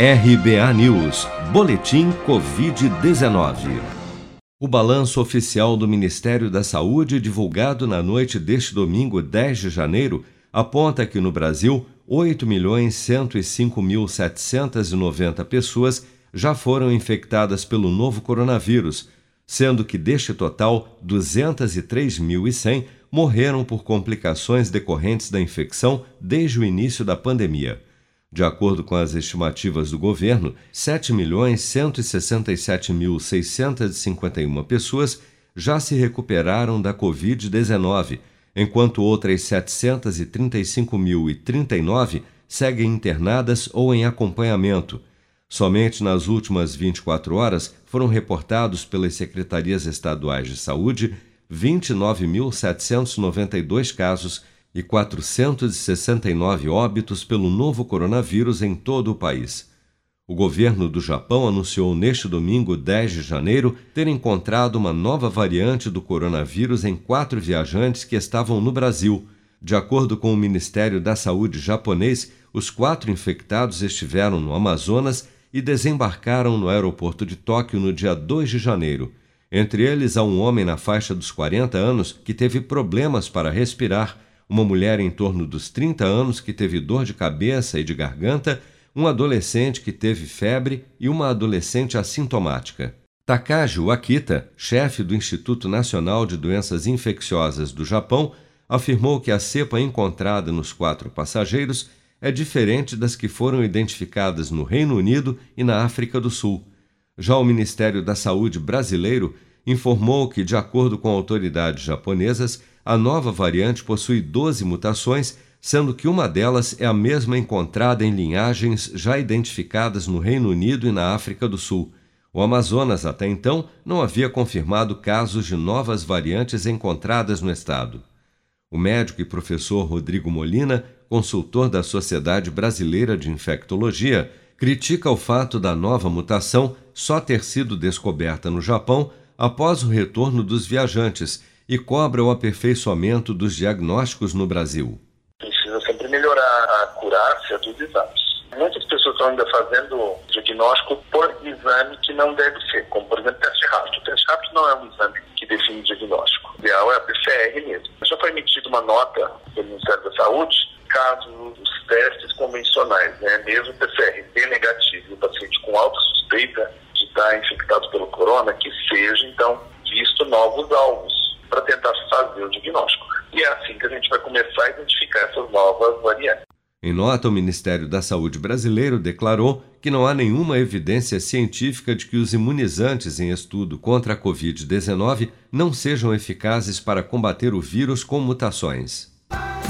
RBA News, Boletim Covid-19. O balanço oficial do Ministério da Saúde, divulgado na noite deste domingo, 10 de janeiro, aponta que no Brasil, 8.105.790 pessoas já foram infectadas pelo novo coronavírus, sendo que deste total, 203.100 morreram por complicações decorrentes da infecção desde o início da pandemia. De acordo com as estimativas do governo, 7.167.651 pessoas já se recuperaram da Covid-19, enquanto outras 735.039 seguem internadas ou em acompanhamento. Somente nas últimas 24 horas foram reportados pelas secretarias estaduais de saúde 29.792 casos e 469 óbitos pelo novo coronavírus em todo o país. O governo do Japão anunciou neste domingo, 10 de janeiro, ter encontrado uma nova variante do coronavírus em quatro viajantes que estavam no Brasil. De acordo com o Ministério da Saúde japonês, os quatro infectados estiveram no Amazonas e desembarcaram no aeroporto de Tóquio no dia 2 de janeiro. Entre eles há um homem na faixa dos 40 anos que teve problemas para respirar uma mulher em torno dos 30 anos que teve dor de cabeça e de garganta, um adolescente que teve febre e uma adolescente assintomática. Takaji Wakita, chefe do Instituto Nacional de Doenças Infecciosas do Japão, afirmou que a cepa encontrada nos quatro passageiros é diferente das que foram identificadas no Reino Unido e na África do Sul. Já o Ministério da Saúde brasileiro informou que, de acordo com autoridades japonesas, a nova variante possui 12 mutações, sendo que uma delas é a mesma encontrada em linhagens já identificadas no Reino Unido e na África do Sul. O Amazonas, até então, não havia confirmado casos de novas variantes encontradas no estado. O médico e professor Rodrigo Molina, consultor da Sociedade Brasileira de Infectologia, critica o fato da nova mutação só ter sido descoberta no Japão após o retorno dos viajantes e cobra o aperfeiçoamento dos diagnósticos no Brasil. Precisa sempre melhorar a acurácia dos exames. Muitas pessoas estão ainda fazendo diagnóstico por exame que não deve ser, como por exemplo teste rápido. O teste rápido não é um exame que define o diagnóstico. O ideal é a PCR mesmo. Já foi emitida uma nota pelo Ministério da Saúde caso os testes convencionais, né, mesmo PCR B negativo o paciente com alta suspeita de estar infectado pelo corona, que seja então visto novos alvos para tentar fazer o diagnóstico. E é assim que a gente vai começar a identificar essas novas variantes. Em nota, o Ministério da Saúde brasileiro declarou que não há nenhuma evidência científica de que os imunizantes em estudo contra a Covid-19 não sejam eficazes para combater o vírus com mutações.